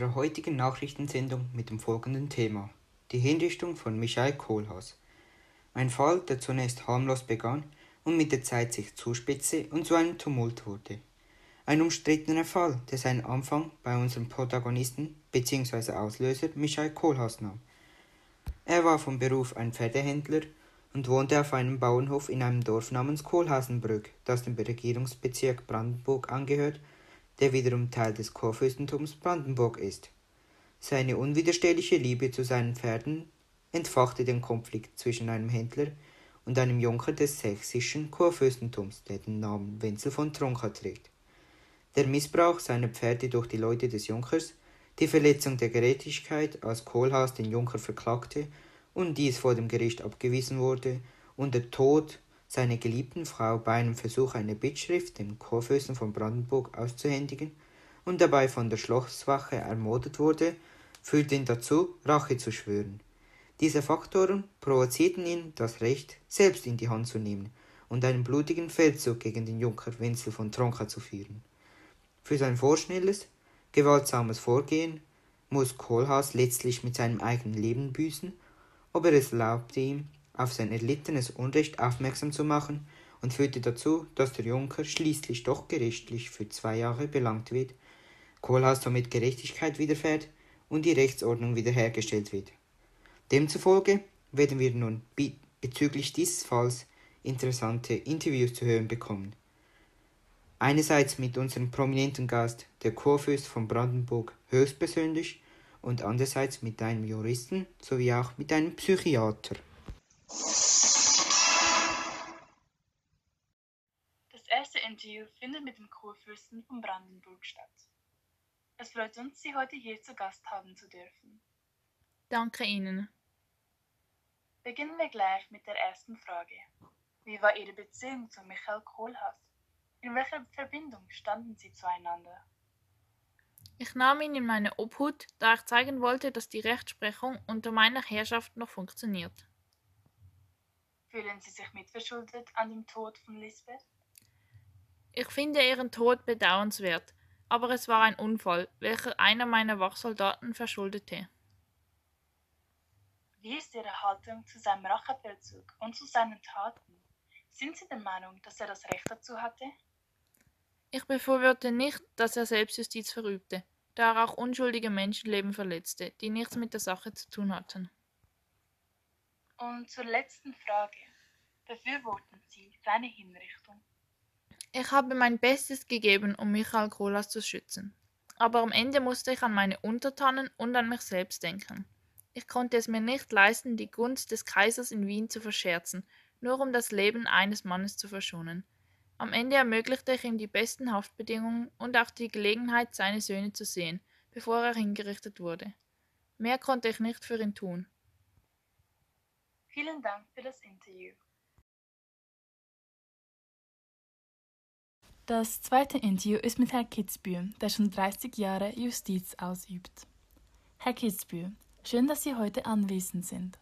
unserer heutigen Nachrichtensendung mit dem folgenden Thema: Die Hinrichtung von Michael Kohlhaas. Ein Fall, der zunächst harmlos begann und mit der Zeit sich zuspitzte und zu einem Tumult wurde. Ein umstrittener Fall, der seinen Anfang bei unserem Protagonisten bzw. Auslöser Michael Kohlhaas nahm. Er war vom Beruf ein Pferdehändler und wohnte auf einem Bauernhof in einem Dorf namens Kohlhaasenbrück, das dem Regierungsbezirk Brandenburg angehört der wiederum Teil des Kurfürstentums Brandenburg ist. Seine unwiderstehliche Liebe zu seinen Pferden entfachte den Konflikt zwischen einem Händler und einem Junker des sächsischen Kurfürstentums, der den Namen Wenzel von Tronka trägt. Der Missbrauch seiner Pferde durch die Leute des Junkers, die Verletzung der Gerechtigkeit, als Kohlhaas den Junker verklagte und dies vor dem Gericht abgewiesen wurde, und der Tod seine geliebten Frau bei einem Versuch, eine Bittschrift dem Kurfürsten von Brandenburg auszuhändigen und dabei von der Schlosswache ermordet wurde, führte ihn dazu, Rache zu schwören. Diese Faktoren provozierten ihn, das Recht selbst in die Hand zu nehmen und einen blutigen Feldzug gegen den Junker Wenzel von Tronka zu führen. Für sein vorschnelles, gewaltsames Vorgehen muss Kohlhaas letztlich mit seinem eigenen Leben büßen, aber es erlaubte ihm, auf sein erlittenes Unrecht aufmerksam zu machen und führte dazu, dass der Junker schließlich doch gerichtlich für zwei Jahre belangt wird, Kohlhaas somit Gerechtigkeit widerfährt und die Rechtsordnung wiederhergestellt wird. Demzufolge werden wir nun bezüglich dieses Falls interessante Interviews zu hören bekommen. Einerseits mit unserem prominenten Gast, der Kurfürst von Brandenburg, höchstpersönlich und andererseits mit einem Juristen sowie auch mit einem Psychiater. Das erste Interview findet mit dem Kurfürsten von Brandenburg statt. Es freut uns, Sie heute hier zu Gast haben zu dürfen. Danke Ihnen. Beginnen wir gleich mit der ersten Frage. Wie war Ihre Beziehung zu Michael Kohlhaas? In welcher Verbindung standen Sie zueinander? Ich nahm ihn in meine Obhut, da ich zeigen wollte, dass die Rechtsprechung unter meiner Herrschaft noch funktioniert. Fühlen Sie sich mitverschuldet an dem Tod von Lisbeth? Ich finde ihren Tod bedauernswert, aber es war ein Unfall, welcher einer meiner Wachsoldaten verschuldete. Wie ist Ihre Haltung zu seinem Rachefeldzug und zu seinen Taten? Sind Sie der Meinung, dass er das Recht dazu hatte? Ich befürworte nicht, dass er Selbstjustiz verübte, da er auch unschuldige Menschenleben verletzte, die nichts mit der Sache zu tun hatten. Und zur letzten Frage. Befürworten Sie seine Hinrichtung? Ich habe mein Bestes gegeben, um Michael Kolas zu schützen. Aber am Ende musste ich an meine Untertanen und an mich selbst denken. Ich konnte es mir nicht leisten, die Gunst des Kaisers in Wien zu verscherzen, nur um das Leben eines Mannes zu verschonen. Am Ende ermöglichte ich ihm die besten Haftbedingungen und auch die Gelegenheit, seine Söhne zu sehen, bevor er hingerichtet wurde. Mehr konnte ich nicht für ihn tun. Vielen Dank für das Interview. Das zweite Interview ist mit Herrn Kitzbühel, der schon 30 Jahre Justiz ausübt. Herr Kitzbühel, schön, dass Sie heute anwesend sind.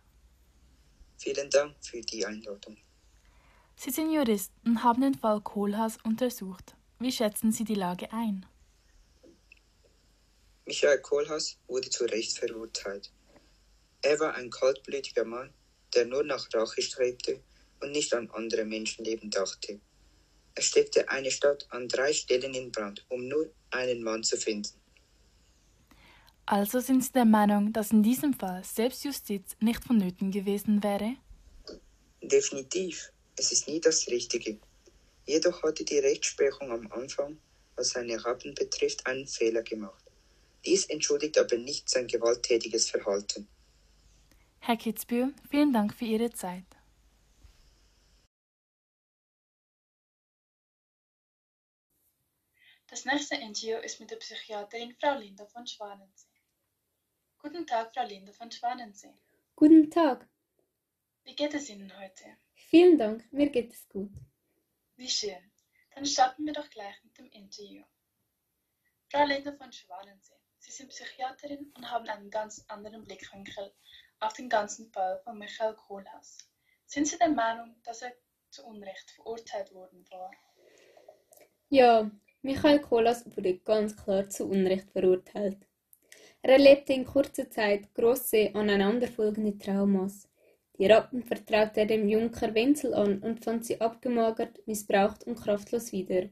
Vielen Dank für die Einladung. Sie sind Jurist und haben den Fall Kohlhaas untersucht. Wie schätzen Sie die Lage ein? Michael Kohlhaas wurde zu Recht verurteilt. Er war ein kaltblütiger Mann, der nur nach Rache strebte und nicht an andere Menschenleben dachte. Er steckte eine Stadt an drei Stellen in Brand, um nur einen Mann zu finden. Also sind Sie der Meinung, dass in diesem Fall Selbstjustiz nicht vonnöten gewesen wäre? Definitiv. Es ist nie das Richtige. Jedoch hatte die Rechtsprechung am Anfang, was seine Rappen betrifft, einen Fehler gemacht. Dies entschuldigt aber nicht sein gewalttätiges Verhalten. Herr Kitzbühel, vielen Dank für Ihre Zeit. Das nächste Interview ist mit der Psychiaterin Frau Linda von Schwanensee. Guten Tag, Frau Linda von Schwanensee. Guten Tag. Wie geht es Ihnen heute? Vielen Dank, mir geht es gut. Wie schön. Dann starten wir doch gleich mit dem Interview. Frau Linda von Schwanensee, Sie sind Psychiaterin und haben einen ganz anderen Blickwinkel auf den ganzen Fall von Michael Kohlhaas. Sind Sie der Meinung, dass er zu Unrecht verurteilt worden war? Ja, Michael Kohlhaas wurde ganz klar zu Unrecht verurteilt. Er erlebte in kurzer Zeit große aneinanderfolgende Traumas. Die Ratten vertraute er dem Junker Wenzel an und fand sie abgemagert, missbraucht und kraftlos wieder.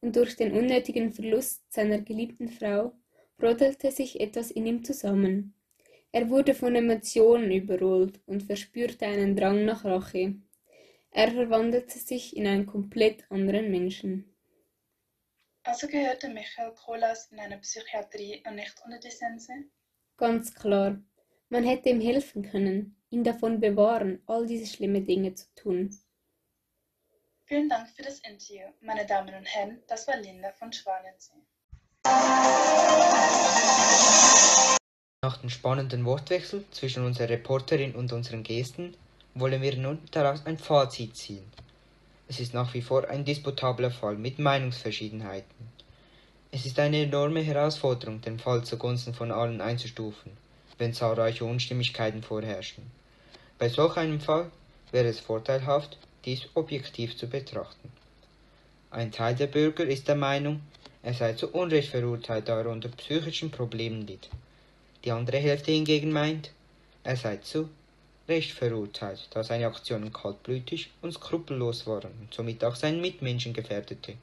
Und durch den unnötigen Verlust seiner geliebten Frau brodelte sich etwas in ihm zusammen. Er wurde von Emotionen überrollt und verspürte einen Drang nach Rache. Er verwandelte sich in einen komplett anderen Menschen. Also gehörte Michael Kolas in eine Psychiatrie und nicht unter die Sense? Ganz klar. Man hätte ihm helfen können, ihn davon bewahren, all diese schlimmen Dinge zu tun. Vielen Dank für das Interview, meine Damen und Herren. Das war Linda von Schwanensee. Nach dem spannenden Wortwechsel zwischen unserer Reporterin und unseren Gästen wollen wir nun daraus ein Fazit ziehen. Es ist nach wie vor ein disputabler Fall mit Meinungsverschiedenheiten. Es ist eine enorme Herausforderung, den Fall zugunsten von allen einzustufen, wenn zahlreiche Unstimmigkeiten vorherrschen. Bei solch einem Fall wäre es vorteilhaft, dies objektiv zu betrachten. Ein Teil der Bürger ist der Meinung, er sei zu Unrecht verurteilt, da er unter psychischen Problemen litt. Die andere Hälfte hingegen meint, er sei zu Recht verurteilt, da seine Aktionen kaltblütig und skrupellos waren und somit auch seinen Mitmenschen gefährdete.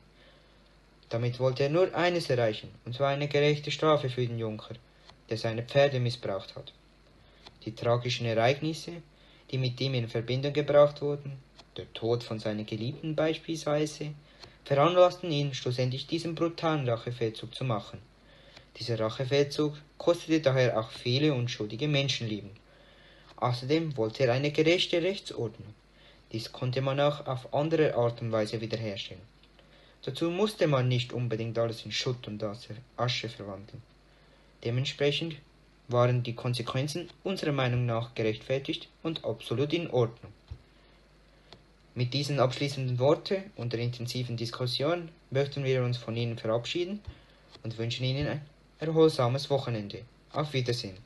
Damit wollte er nur eines erreichen, und zwar eine gerechte Strafe für den Junker, der seine Pferde missbraucht hat. Die tragischen Ereignisse, die mit ihm in Verbindung gebracht wurden, der Tod von seiner Geliebten beispielsweise, veranlassten ihn schlussendlich diesen brutalen Rachefeldzug zu machen. Dieser Rachefeldzug kostete daher auch viele unschuldige Menschenleben. Außerdem wollte er eine gerechte Rechtsordnung. Dies konnte man auch auf andere Art und Weise wiederherstellen. Dazu musste man nicht unbedingt alles in Schutt und Asche verwandeln. Dementsprechend waren die Konsequenzen unserer Meinung nach gerechtfertigt und absolut in Ordnung. Mit diesen abschließenden Worten und der intensiven Diskussion möchten wir uns von Ihnen verabschieden und wünschen Ihnen ein erholsames Wochenende. Auf Wiedersehen.